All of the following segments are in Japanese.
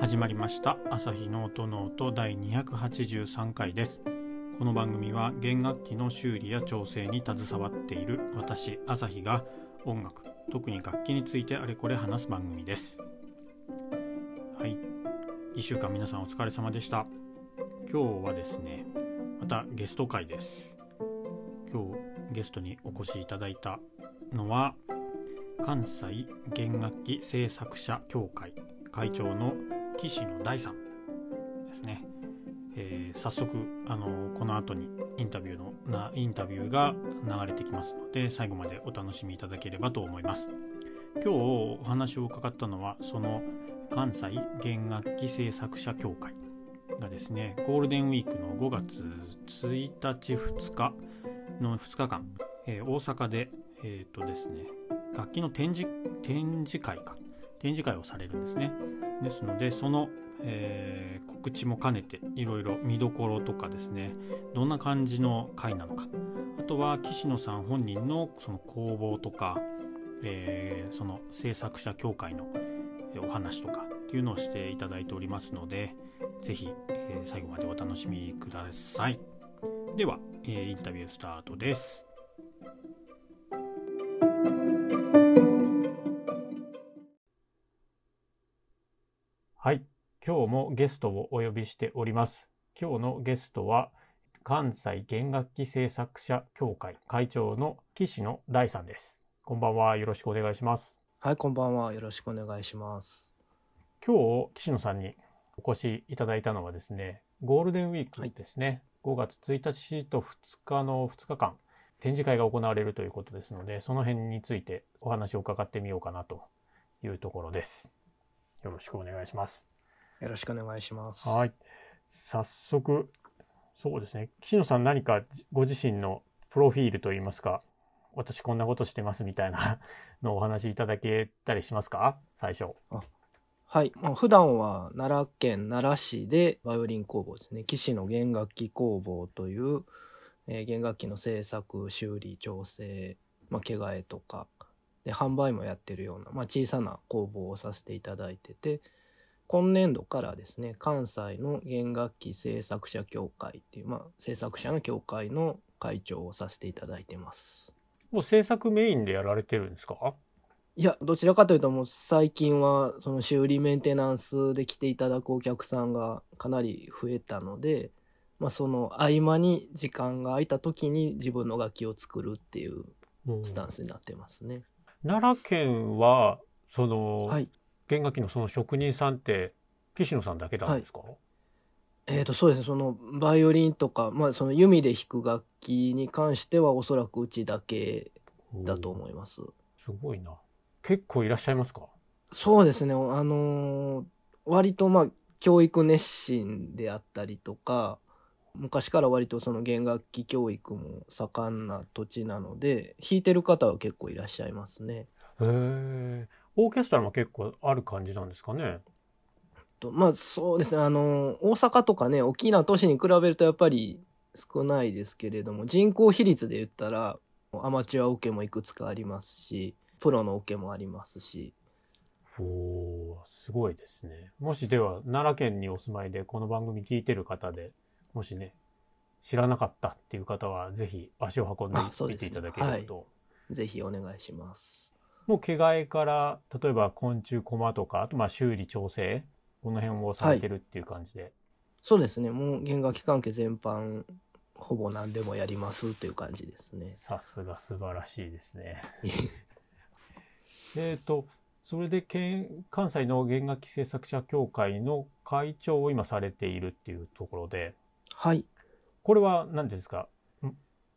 始まりました。朝日ノートノート第283回です。この番組は弦楽器の修理や調整に携わっている私朝日が音楽特に楽器についてあれこれ話す番組です。はい。1週間皆さんお疲れ様でした。今日はですねまたゲスト回です。今日ゲストにお越しいただいたのは関西弦楽器製作者協会会長の岸野大さんですね、えー、早速あのこの後にインタビューのなインタビューが流れてきますので最後までお楽しみいただければと思います。今日お話を伺ったのはその関西弦楽器製作者協会がですねゴールデンウィークの5月1日2日の2日間、えー、大阪でえっ、ー、とですね楽器の展示展示会か。展示会をされるんですね。ですのでその、えー、告知も兼ねていろいろ見どころとかですねどんな感じの会なのか。あとは岸野さん本人のその工房とか、えー、その制作者協会のお話とかっていうのをしていただいておりますので是非、えー、最後までお楽しみください。では、えー、インタビュースタートです。はい。今日もゲストをお呼びしております。今日のゲストは、関西弦楽器製作者協会会長の岸野大さんです。こんばんは。よろしくお願いします。はい、こんばんは。よろしくお願いします。今日、岸野さんにお越しいただいたのはですね、ゴールデンウィークですね。はい、5月1日と2日の2日間、展示会が行われるということですので、その辺についてお話を伺ってみようかなというところです。よろしくお願いします。よろしくお願いします。はい。早速、そうですね。岸野さん何かご自身のプロフィールといいますか、私こんなことしてますみたいなのをお話しいただけたりしますか？最初。はい。まあ、普段は奈良県奈良市でバイオリン工房ですね。岸の弦楽器工房という、えー、弦楽器の製作、修理、調整、まあ、毛替えとか、で販売もやってるような、まあ、小さな工房をさせていただいてて今年度からですね関西の弦楽器製作者協会っていう、まあ、制作者の協会の会長をさせていただいてます。もう制作メインでやられてるんですか？いやどちらかというともう最近はその修理メンテナンスで来ていただくお客さんがかなり増えたので、まあ、その合間に時間が空いた時に自分の楽器を作るっていうスタンスになってますね。奈良県はその、はい、弦楽器のその職人さんって岸野さんだけなんですか、はい、えーと、そうですね。そのバイオリンとか、まあ、その弓で弾く楽器に関してはおそらくうちだけだと思います。すごいな。結構いらっしゃいますか？そうですね。あのー、割とまあ教育熱心であったりとか昔から割とその弦楽器教育も盛んな土地なので弾いてる方は結構いらっしゃいますね。へえ。オーケストラも結構ある感じなんですかね？とまあそうですねあの大阪とかね大きな都市に比べるとやっぱり少ないですけれども人口比率で言ったらアマチュアオケもいくつかありますしプロのオケもありますし。おすごいですね。もしでは奈良県にお住まいでこの番組聞いてる方でもしね、知らなかったっていう方は、ぜひ足を運んでみていただければと、ねはい。ぜひお願いします。もう毛替えから、例えば昆虫コマとか、あとまあ修理調整、この辺をされてるっていう感じで。はい、そうですね。もう弦楽器関係全般、ほぼ何でもやりますっていう感じですね。さすが素晴らしいですね。えっ と、それで関西の弦楽器製作者協会の会長を今されているっていうところで、はい。これは何ですか？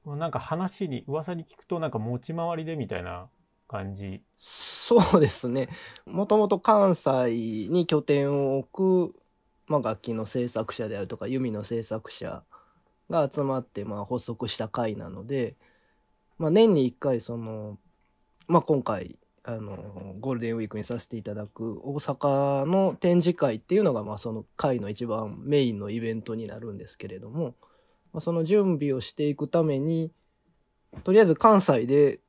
なんか話に、噂に聞くとなんか持ち回りでみたいな感じ？そうですね。もともと関西に拠点を置く、まあ、楽器の制作者であるとか弓の制作者が集まってまあ発足した会なので、まあ、年に1回その、まあ、今回あのゴールデンウィークにさせていただく大阪の展示会っていうのが、まあ、その会の一番メインのイベントになるんですけれども、まあ、その準備をしていくためにとりあえず関西で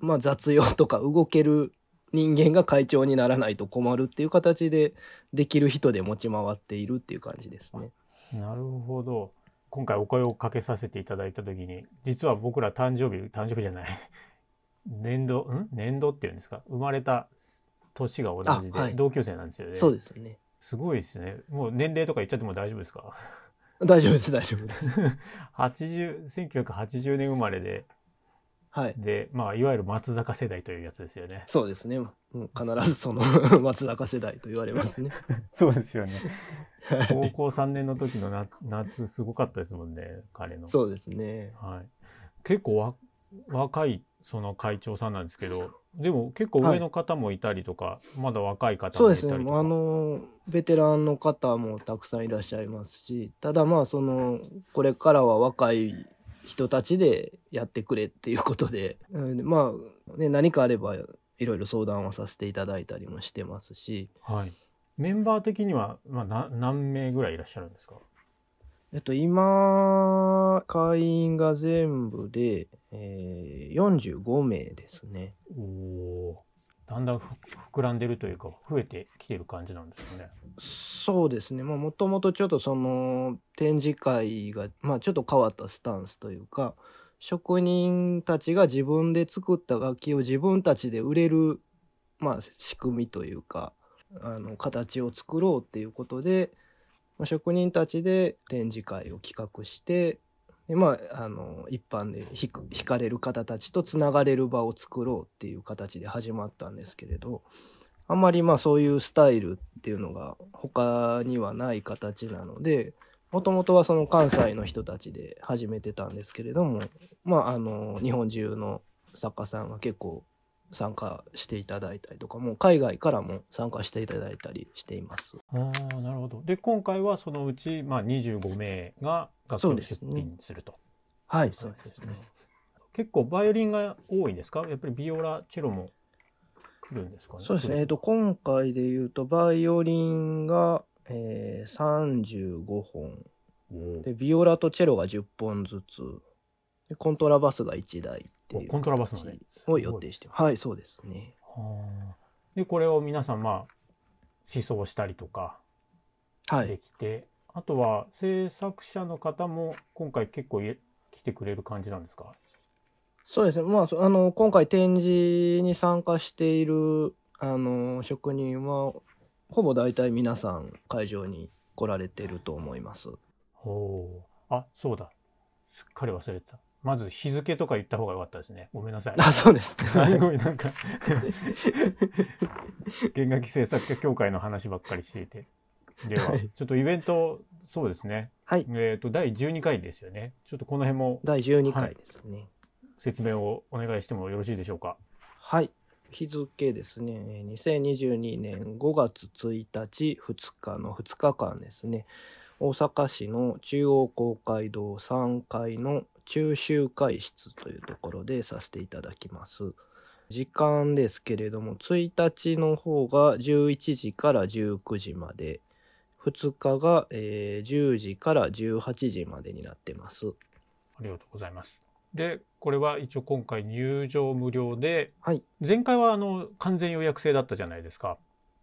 まあ、雑用とか動ける人間が会長にならないと困るっていう形でできる人で持ち回っているっていう感じですね。なるほど。今回お声をかけさせていただいた時に実は僕ら誕生日誕生日じゃない年度ん？年度っていうんですか？生まれた年が同じで同級生なんですよね。そうですね。すごいですね。もう年齢とか言っちゃっても大丈夫ですか？大丈夫です大丈夫です。80 1980年生まれではい。で、まあ、いわゆる松坂世代というやつですよね。そうですね。もう必ずその 松坂世代と言われますね。そうですよね。高校3年の時の夏、夏すごかったですもんね、彼の。そうですね。はい。結構わ若いその会長さんなんですけど、でも結構上の方もいたりとか、はい、まだ若い方もいたりとか。そうですね。あの、ベテランの方もたくさんいらっしゃいますし、ただまあ、その、これからは若い人たちでやってくれっていうことで、うん、まあ、ね、何かあればいろいろ相談をさせていただいたりもしてますし、はい、メンバー的には、まあ、何名ぐらいいらっしゃるんですか？えっと、今、会員が全部で、えー、45名ですね。おお。だんだん膨らんでるというか増えてきてる感じなんですかね。そうですねもともとちょっとその展示会が、まあ、ちょっと変わったスタンスというか職人たちが自分で作った楽器を自分たちで売れる、まあ、仕組みというかあの形を作ろうっていうことで職人たちで展示会を企画してでまあ、あの一般で弾かれる方たちとつながれる場を作ろうっていう形で始まったんですけれどあんまりまあそういうスタイルっていうのが他にはない形なのでもともとはその関西の人たちで始めてたんですけれどもまああの日本中の作家さんが結構参加していただいたりとかも海外からも参加していただいたりしています。あなるほどで今回はそのうち、まあ、25名が楽器を出品すると。はいそうですね。結構バイオリンが多いんですか？やっぱりビオラチェロも来るんですかね？そうですね、えーと、今回でいうとバイオリンが、えー、35本。でビオラとチェロが10本ずつ。でコントラバスが1台っていうコントラバスのねを予定してはいそうですね。はでこれを皆さんまあ思想したりとかできて、はい、あとは制作者の方も今回結構来てくれる感じなんですか？そうですねまああの今回展示に参加しているあの職人はほぼ大体皆さん会場に来られてると思いますほうあそうだすっかり忘れてたまず日付とか言った方が良かったですね。ごめんなさい。あ、そうです。すごいなんか弦楽器制作家協会の話ばっかりしていて。では、はい、ちょっとイベント、そうですね。はい。えっ、ー、と、第12回ですよね。ちょっとこの辺も。第12回ですね、はい、説明をお願いしてもよろしいでしょうか？はい。日付ですね。2022年5月1日、2日の2日間ですね。大阪市の中央公会堂3階の中集会室というところでさせていただきます。時間ですけれども、1日の方が11時から19時まで、2日が、えー、10時から18時までになってます。ありがとうございます。で、これは一応今回入場無料で、はい、前回はあの完全予約制だったじゃないですか。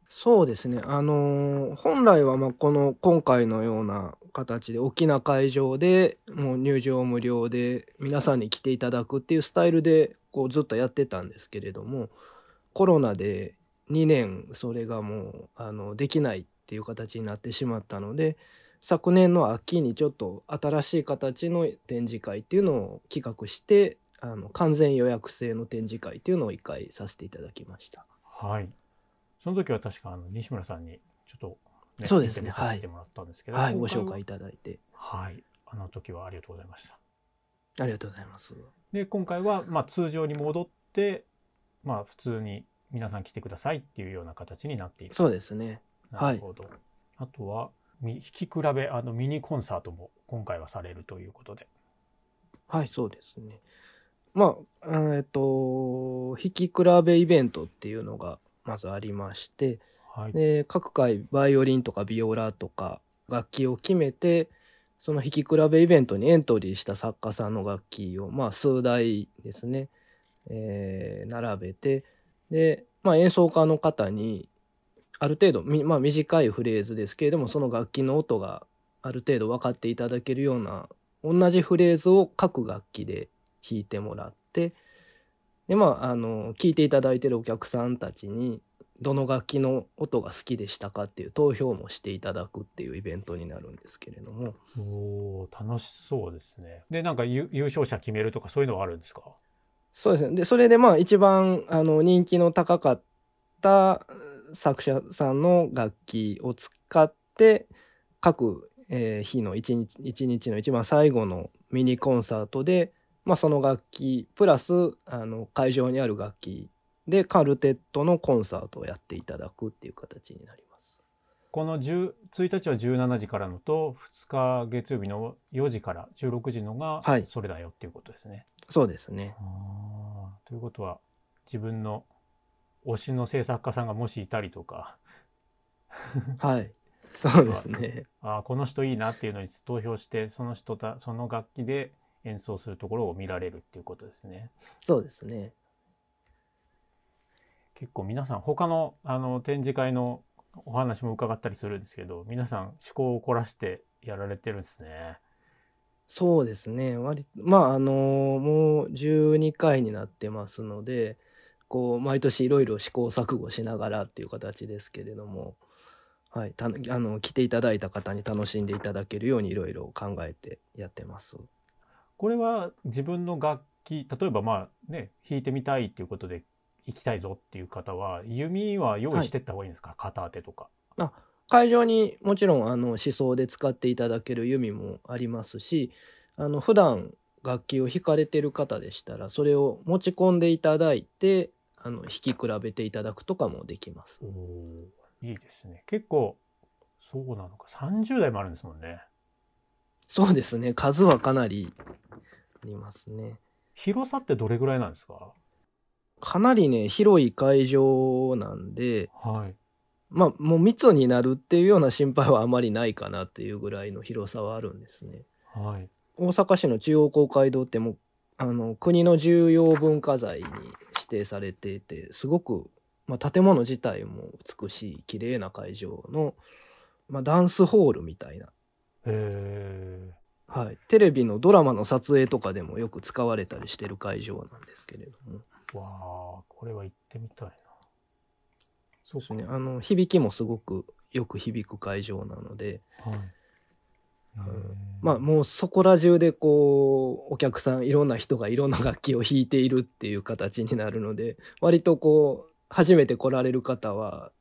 そうですね。あのー、本来はまあこの今回のような形で大きな会場でもう入場無料で皆さんに来ていただくっていうスタイルでこうずっとやってたんですけれどもコロナで2年それがもうあのできないっていう形になってしまったので昨年の秋にちょっと新しい形の展示会っていうのを企画してあの完全予約制の展示会っていうのを一回させていただきました。はい。その時は確かあの西村さんにちょっと、ね、そうですね。させてもらったんですけど、はい、ご紹介いただいて。はい。あの時はありがとうございました。ありがとうございます。で今回はまあ通常に戻ってまあ普通に皆さん来てくださいっていうような形になっているそうですねなるほど、はい、あとは弾き比べあのミニコンサートも今回はされるということで。はいそうですね。まあえっ、と弾き比べイベントっていうのがまずありまして、はい、で各回バイオリンとかビオラとか楽器を決めてその弾き比べイベントにエントリーした作家さんの楽器をまあ数台ですね。えー並べてで、まあ、演奏家の方にある程度、みまあ、短いフレーズですけれどもその楽器の音がある程度分かっていただけるような同じフレーズを各楽器で弾いてもらってでまああの聴いていただいてるお客さんたちにどの楽器の音が好きでしたかっていう投票もしていただくっていうイベントになるんですけれども。おー楽しそうですね。で、なんか優優勝者決めるとかそういうのはあるんですか？そうですね。でそれでまあ一番あの人気の高かった作者さんの楽器を使って各、えー日の一日一日の一番最後のミニコンサートで、まあ、その楽器プラスあの会場にある楽器でカルテットのコンサートをやっていただくっていう形になります。この10 1日は17時からのと2日月曜日の4時から16時のがはいそれだよっていうことですね。そうですね。ということは自分の推しの制作家さんがもしいたりとかはい。そうですね。あ ーこの人いいなっていうのに投票してその人たその楽器で演奏するところを見られるっていうことですね。そうですね。結構皆さん他のあの展示会のお話も伺ったりするんですけど皆さん思考を凝らしてやられてるんですね。そうですね。割とまああのもう12回になってますので、こう毎年いろいろ試行錯誤しながらっていう形ですけれども、はい、たあの来ていただいた方に楽しんでいただけるようにいろいろ考えてやってます。これは自分の楽器例えばまあね弾いてみたいっていうことで行きたいぞっていう方は弓は用意してった方がいいんですか、片当てとか。会場にもちろんあの思想で使っていただける弓もありますし、あの普段楽器を弾かれてる方でしたらそれを持ち込んでいただいてあの弾き比べていただくとかもできます。いいですね結構そうなのか30代もあるんですもんね。そうですね数はかなりありますね。広さってどれぐらいなんですか？かなりね広い会場なんではい。まあもう密になるっていうような心配はあまりないかなっていうぐらいの広さはあるんですね。はい。大阪市の中央公会堂ってもうあの国の重要文化財に指定されていてすごく、まあ、建物自体も美しい綺麗な会場の、まあ、ダンスホールみたいな、へはい、テレビのドラマの撮影とかでもよく使われたりしてる会場なんですけれどもー。わあ、これは行ってみたいな。そうそうですねあの響きもすごくよく響く会場なので、はい。まあもうそこら中でこうお客さんいろんな人がいろんな楽器を弾いているっていう形になるので割とこう初めて来られる方は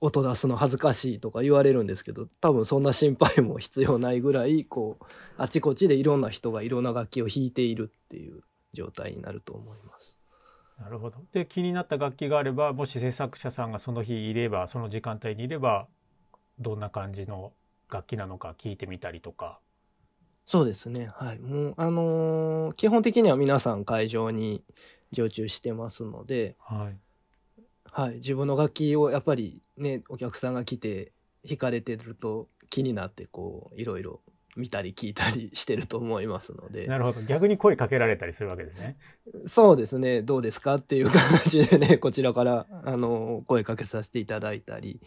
音出すの恥ずかしいとか言われるんですけど多分そんな心配も必要ないぐらいこうあちこちでいろんな人がいろんな楽器を弾いているっていう状態になると思います。なるほど。で、気になった楽器があれば、もし制作者さんがその日いれば、その時間帯にいれば、どんな感じの楽器なのか聞いてみたりとか。そうですねはいもうあのー基本的には皆さん会場に常駐してますので、はい。はい、自分の楽器をやっぱりねお客さんが来て弾かれてると気になってこういろいろ見たり聞いたりしてると思いますのでなるほど。逆に声かけられたりするわけですね。そうですねどうですかっていう形でねこちらからあの声かけさせていただいたり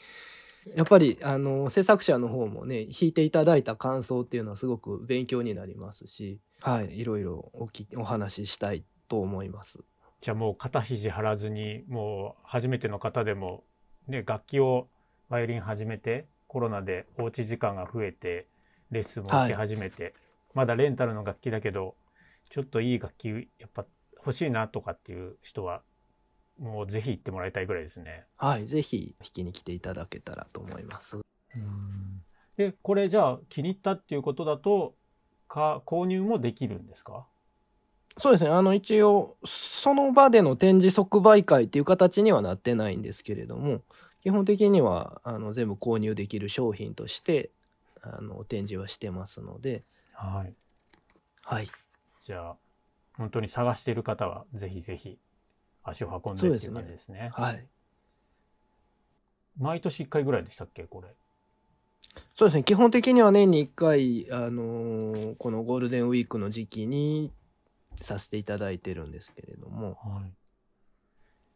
やっぱりあの制作者の方もね弾いていただいた感想っていうのはすごく勉強になりますし、はい、いろいろおきお話ししたいと思います。じゃあもう肩肘張らずに、もう初めての方でも、ね、楽器をバイオリン始めて、コロナでおうち時間が増えて、レッスンも受け始めて、まだレンタルの楽器だけど、ちょっといい楽器やっぱ欲しいなとかっていう人は、もうぜひ行ってもらいたいぐらいですね。はい、ぜひ弾きに来ていただけたらと思います。で、これじゃあ気に入ったっていうことだと、か購入もできるんですか？そうですね。あの、一応、その場での展示即売会っていう形にはなってないんですけれども、基本的には、あの、全部購入できる商品として、あの、展示はしてますので、はい。はい。じゃあ、本当に探している方は、ぜひぜひ足を運んでっていうそうですね感じですね。はい。毎年1回ぐらいでしたっけ、これ。そうですね。基本的には年に1回、あのーこのゴールデンウィークの時期にさせていただいてるんですけれども。はい。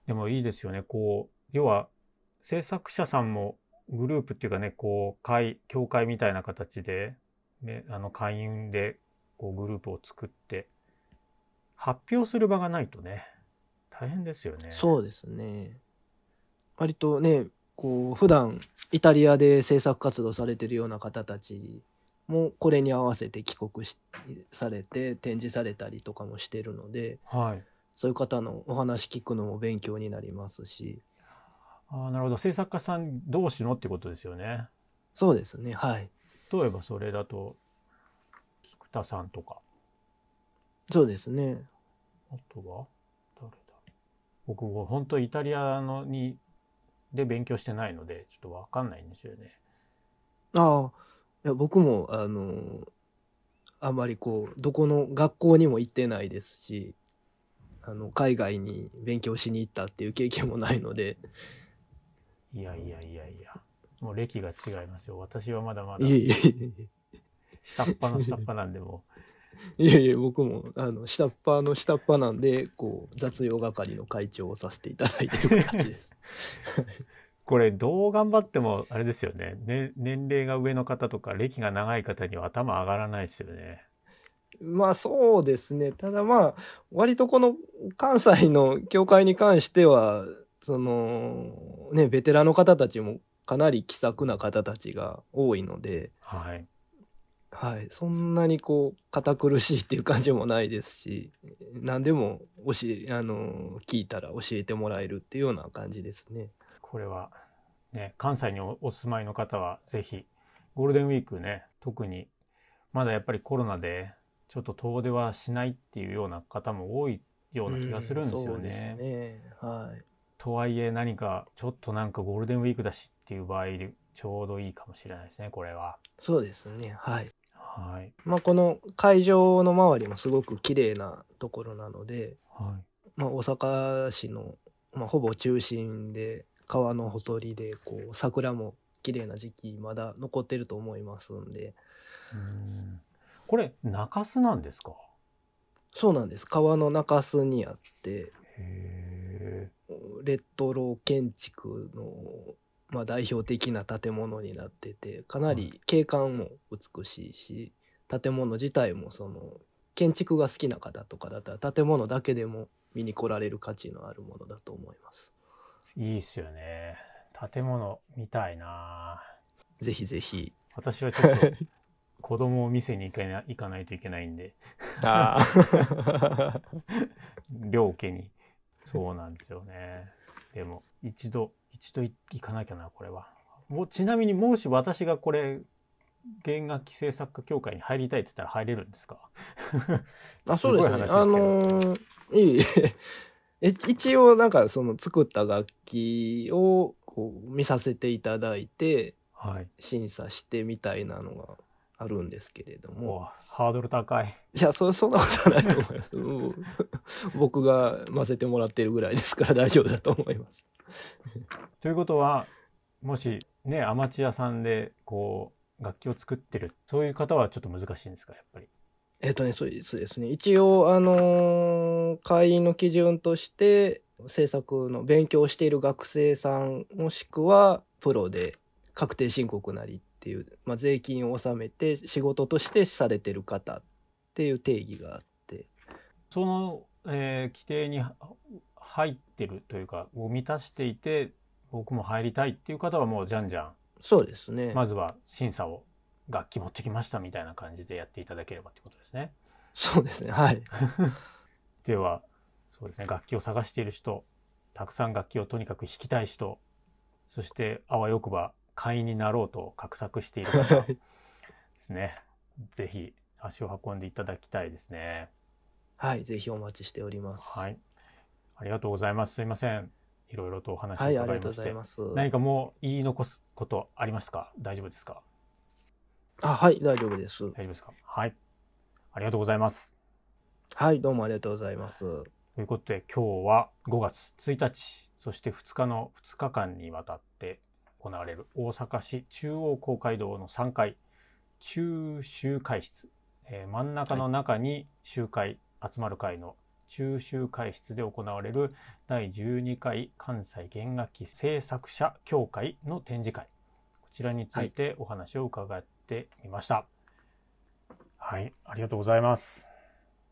でもいいですよね。こう、要は、制作者さんもグループっていうかね、こう、会、協会みたいな形で、ね、あの、会員で、こう、グループを作って、発表する場がないとね、大変ですよね。そうですね。割とね、こう、普段イタリアで制作活動されてるような方たちもこれに合わせて帰国しされて展示されたりとかもしてるので、はい。そういう方のお話聞くのも勉強になりますし、ああ、なるほど。制作家さん同士のってことですよね。そうですね、はい。例えばそれだと、菊田さんとか、そうですね。あとは？僕、本当イタリアのに、で勉強してないので、ちょっとわかんないんですよね。ああ、いや僕も、あの、あまりこう、どこの学校にも行ってないですし、あの、海外に勉強しに行ったっていう経験もないので、いやいやいやいや。もう歴が違いますよ。私はまだまだ下っ端の下っ端なんでも いえいえ、僕も、あの、下っ端の下っ端なんで、こう、雑用係の会長をさせていただいてる形です。う、これどう頑張ってもあれですよねね。年齢が上の方とか歴が長い方には頭上がらないですよね。まあそうですね。ただまあ、割とこの関西の教会に関しては、その、ね、ベテランの方たちもかなり気さくな方たちが多いので、はい。はい、そんなにこう、堅苦しいっていう感じもないですし、何でも教え、あの、聞いたら教えてもらえるっていうような感じですね。これはね、関西におお住まいの方はぜひ、ゴールデンウィークね、特に、まだやっぱりコロナで、ちょっと遠出はしないっていうような方も多いような気がするんですよね。ね。はい。とはいえ何か、ちょっとなんかゴールデンウィークだしっていう場合で、ちょうどいいかもしれないですね、これは。そうですね。はい。はい。まあ、この会場の周りもすごく綺麗なところなので、はい。まあ、大阪市の、まあ、ほぼ中心で川のほとりでこう桜も綺麗な時期まだ残ってると思いますんで。うん。これ、中洲なんですか？そうなんです。川の中州にあってへレトロ建築の、まあ、代表的な建物になっててかなり景観も美しいし建物自体もその建築が好きな方とかだったら建物だけでも見に来られる価値のあるものだと思います。え。いいっすよね。建物見たいなぜひぜひ。私はちょっと子供を店に行かな行かないといけないんで、ああ。両家に。そうなんですよね。でも、一度、一度行かなきゃな、これは。もうちなみに、もし私がこれ、弦楽器制作家協会に入りたいって言ったら入れるんですか？あ、そうですね。あのーいい え。一応なんかその作った楽器をこう見させていただいてはい。審査してみたいなのがあるんですけれども。ハードル高い。いや、そ、そんなことはないと思います。うん僕が混ぜてもらってるぐらいですから大丈夫だと思います。ということは、もしね、アマチュアさんで、こう、楽器を作ってる、そういう方はちょっと難しいんですか、やっぱり？えっとね、そうですですね。一応、あのー会員の基準として、制作の勉強している学生さん、もしくはプロで確定申告なりっていう、まあ、税金を納めて仕事としてされてる方っていう定義があって、その、えー規定には入ってるというか、を満たしていて、僕も入りたいっていう方はもうじゃんじゃん、そうですね。まずは審査を楽器持ってきましたみたいな感じでやっていただければってことですね。そうですね。はい。では、そうですね、楽器を探している人、たくさん楽器をとにかく弾きたい人、そしてあわよくば会員になろうと画策している方ですね。ぜひ足を運んでいただきたいですね。はい。ぜひお待ちしております。はい。ありがとうございます。すいません。いろいろとお話をはい、ありがとう伺いまして。ございます。何かもう言い残すことありましたか？大丈夫ですか？あ、はい、大丈夫です。大丈夫ですか？はい。ありがとうございます。はい、どうもありがとうございます。ということで今日は5月1日そして2日の2日間にわたって行われる大阪市中央公会堂の3階中集会室、えー真ん中の中に集会集まる会の中秋会室で行われる第12回関西弦楽器制作者協会の展示会。こちらについてお話を伺ってみました。はい、はい、ありがとうございます。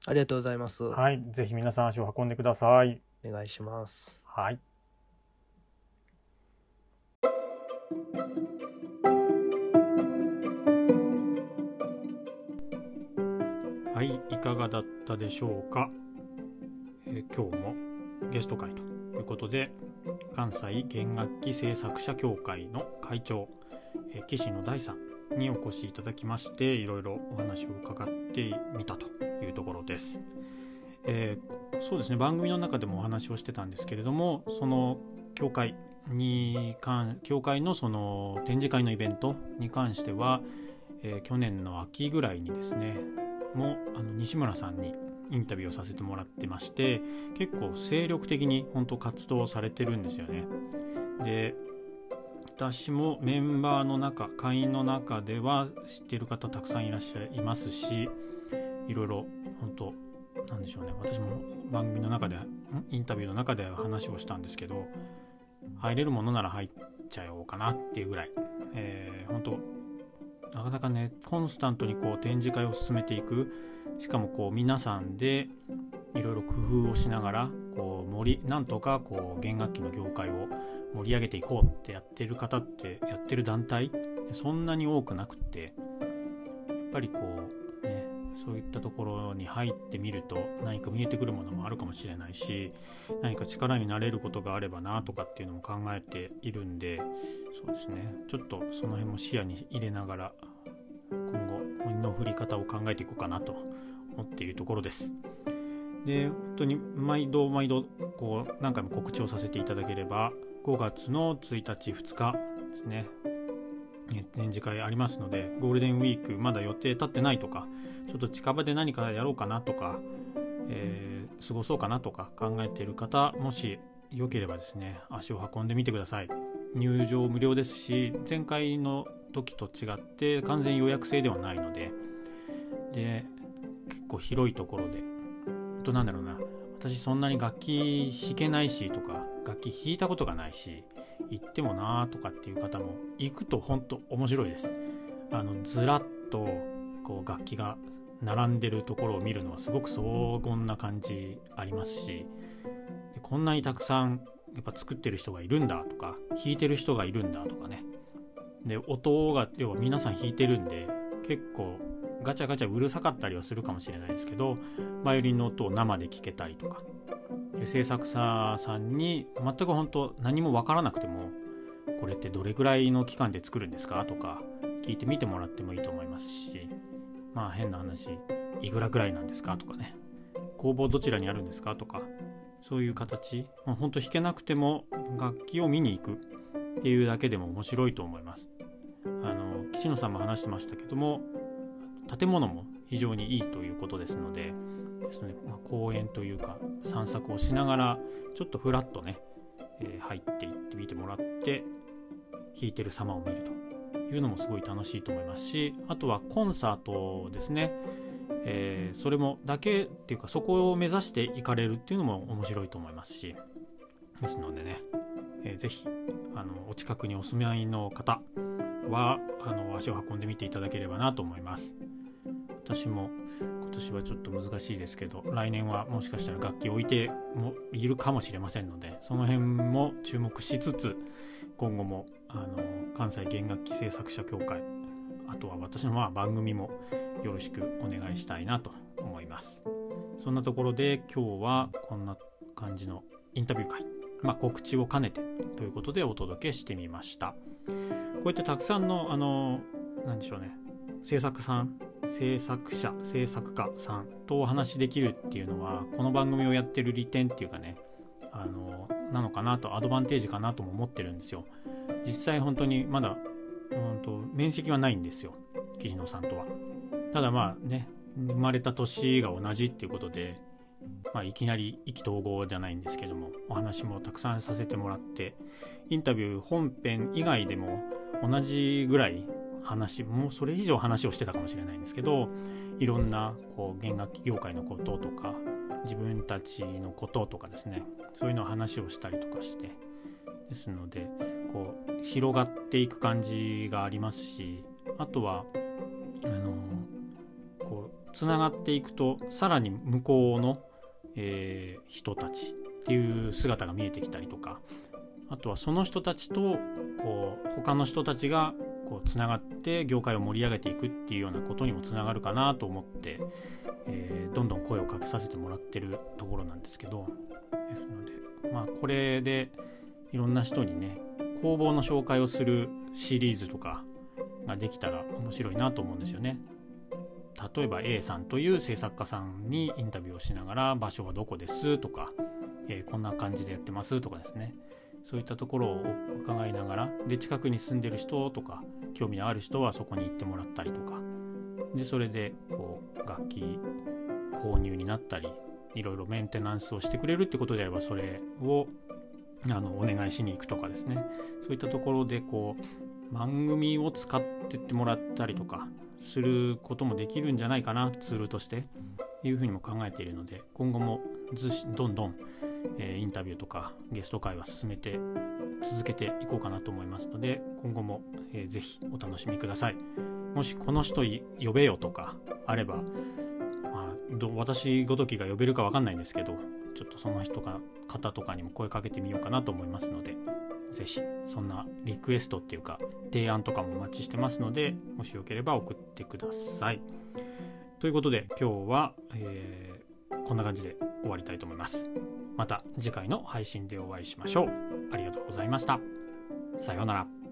ありがとうございます。はい。ぜひ皆さん足を運んでください。お願いします。はい。はい。いかがだったでしょうか？えー、今日もゲスト会ということで関西弦楽器製作者協会の会長、えー、岸野大さんにお越しいただきましていろいろお話を伺ってみたというところです。えー、そうですね番組の中でもお話をしてたんですけれどもその協会に関協会のその展示会のイベントに関しては、えー、去年の秋ぐらいにですねもあの西村さんにインタビューをさせてもらってまして結構精力的に本当活動されてるんですよね。で私もメンバーの中会員の中では知ってる方たくさんいらっしゃいますしいろいろ本当なんでしょうね。私も番組の中でインタビューの中で話をしたんですけど入れるものなら入っちゃおうかなっていうぐらい、えー、本当なかなかねコンスタントにこう展示会を進めていくしかもこう皆さんでいろいろ工夫をしながらこう盛りなんとかこう弦楽器の業界を盛り上げていこうってやってる方ってやってる団体そんなに多くなくってやっぱりこうねそういったところに入ってみると何か見えてくるものもあるかもしれないし何か力になれることがあればなとかっていうのも考えているんでそうですね。ちょっとその辺も視野に入れながら今後の振り方を考えていこうかなと思っているところです。で本当に毎度毎度こう何回も告知をさせていただければ5月の1日2日ですね展示会ありますのでゴールデンウィークまだ予定立ってないとかちょっと近場で何かやろうかなとか、えー、過ごそうかなとか考えている方もしよければですね足を運んでみてください入場無料ですし前回の時と違って完全予約制ではないので。で結構広いところで。となんだろうな。私そんなに楽器弾けないしとか楽器弾いたことがないし行ってもなーとかっていう方も行くと本当面白いです。あのずらっとこう楽器が並んでるところを見るのはすごく荘厳な感じありますしこんなにたくさんやっぱ作ってる人がいるんだとか弾いてる人がいるんだとかね。で音が要は皆さん弾いてるんで結構ガチャガチャうるさかったりはするかもしれないですけどバイオリンの音を生で聴けたりとか。で制作者さんに全く本当何も分からなくてもこれってどれぐらいの期間で作るんですかとか聞いてみてもらってもいいと思いますしまあ変な話いくらぐらいなんですかとかね。工房どちらにあるんですかとかそういう形、まあ、本当弾けなくても楽器を見に行くっていうだけでも面白いと思います。あの岸野さんも話してましたけども建物も非常にいいということですのでですね、まあ、公園というか散策をしながらちょっとふらっとね、えー、入っていってみてもらって弾いてる様を見るというのもすごい楽しいと思いますしあとはコンサートですね、えー、それもだけっていうかそこを目指していかれるっていうのも面白いと思いますしですのでね、えー、ぜひあのお近くにお住まいの方はあの足を運んでみていただければなと思います。私も今年はちょっと難しいですけど来年はもしかしたら楽器置いてもいるかもしれませんのでその辺も注目しつつ今後もあの関西弦楽器製作者協会あとは私のまあ番組もよろしくお願いしたいなと思いますそんなところで今日はこんな感じのインタビュー会、まあ、告知を兼ねてということでお届けしてみましたこうやってたくさんのあの何でしょうね。制作さん制作者制作家さんとお話しできるっていうのはこの番組をやってる利点っていうかねあのなのかなとアドバンテージかなとも思ってるんですよ。実際本当にまだ本当面識はないんですよ。桐野さんとは。ただまあね生まれた年が同じっていうことで、まあ、いきなり意気投合じゃないんですけどもお話もたくさんさせてもらってインタビュー本編以外でも同じぐらい話もうそれ以上話をしてたかもしれないんですけどいろんなこう弦楽器業界のこととか自分たちのこととかですね。そういうのを話をしたりとかしてですのでこう広がっていく感じがありますしあとはあのこうつながっていくとさらに向こうの、えー、人たちっていう姿が見えてきたりとかあとはその人たちとこう他の人たちがこうつながって業界を盛り上げていくっていうようなことにもつながるかなと思って、えー、どんどん声をかけさせてもらってるところなんですけどですのでまあこれでいろんな人にね工房の紹介をするシリーズとかができたら面白いなと思うんですよね。例えば A さんという制作家さんにインタビューをしながら場所はどこですとか、えー、こんな感じでやってますとかですねそういったところを伺いながらで近くに住んでる人とか興味のある人はそこに行ってもらったりとか。でそれでこう楽器購入になったりいろいろメンテナンスをしてくれるってことであればそれをあのお願いしに行くとかですね。そういったところでこう番組を使ってってもらったりとかすることもできるんじゃないかなツールとしていうふうにも考えているので今後もどんどん、え、インタビューとかゲスト会は進めて続けていこうかなと思いますので今後も、えー、ぜひお楽しみくださいもしこの人呼べよとかあれば、まあ、私ごときが呼べるか分かんないんですけどちょっとその人か方とかにも声かけてみようかなと思いますので、ぜひそんなリクエストっていうか提案とかもお待ちしてますので、もしよければ送ってください。ということで今日は、えー、こんな感じで終わりたいと思います。また次回の配信でお会いしましょう。ありがとうございました。さようなら。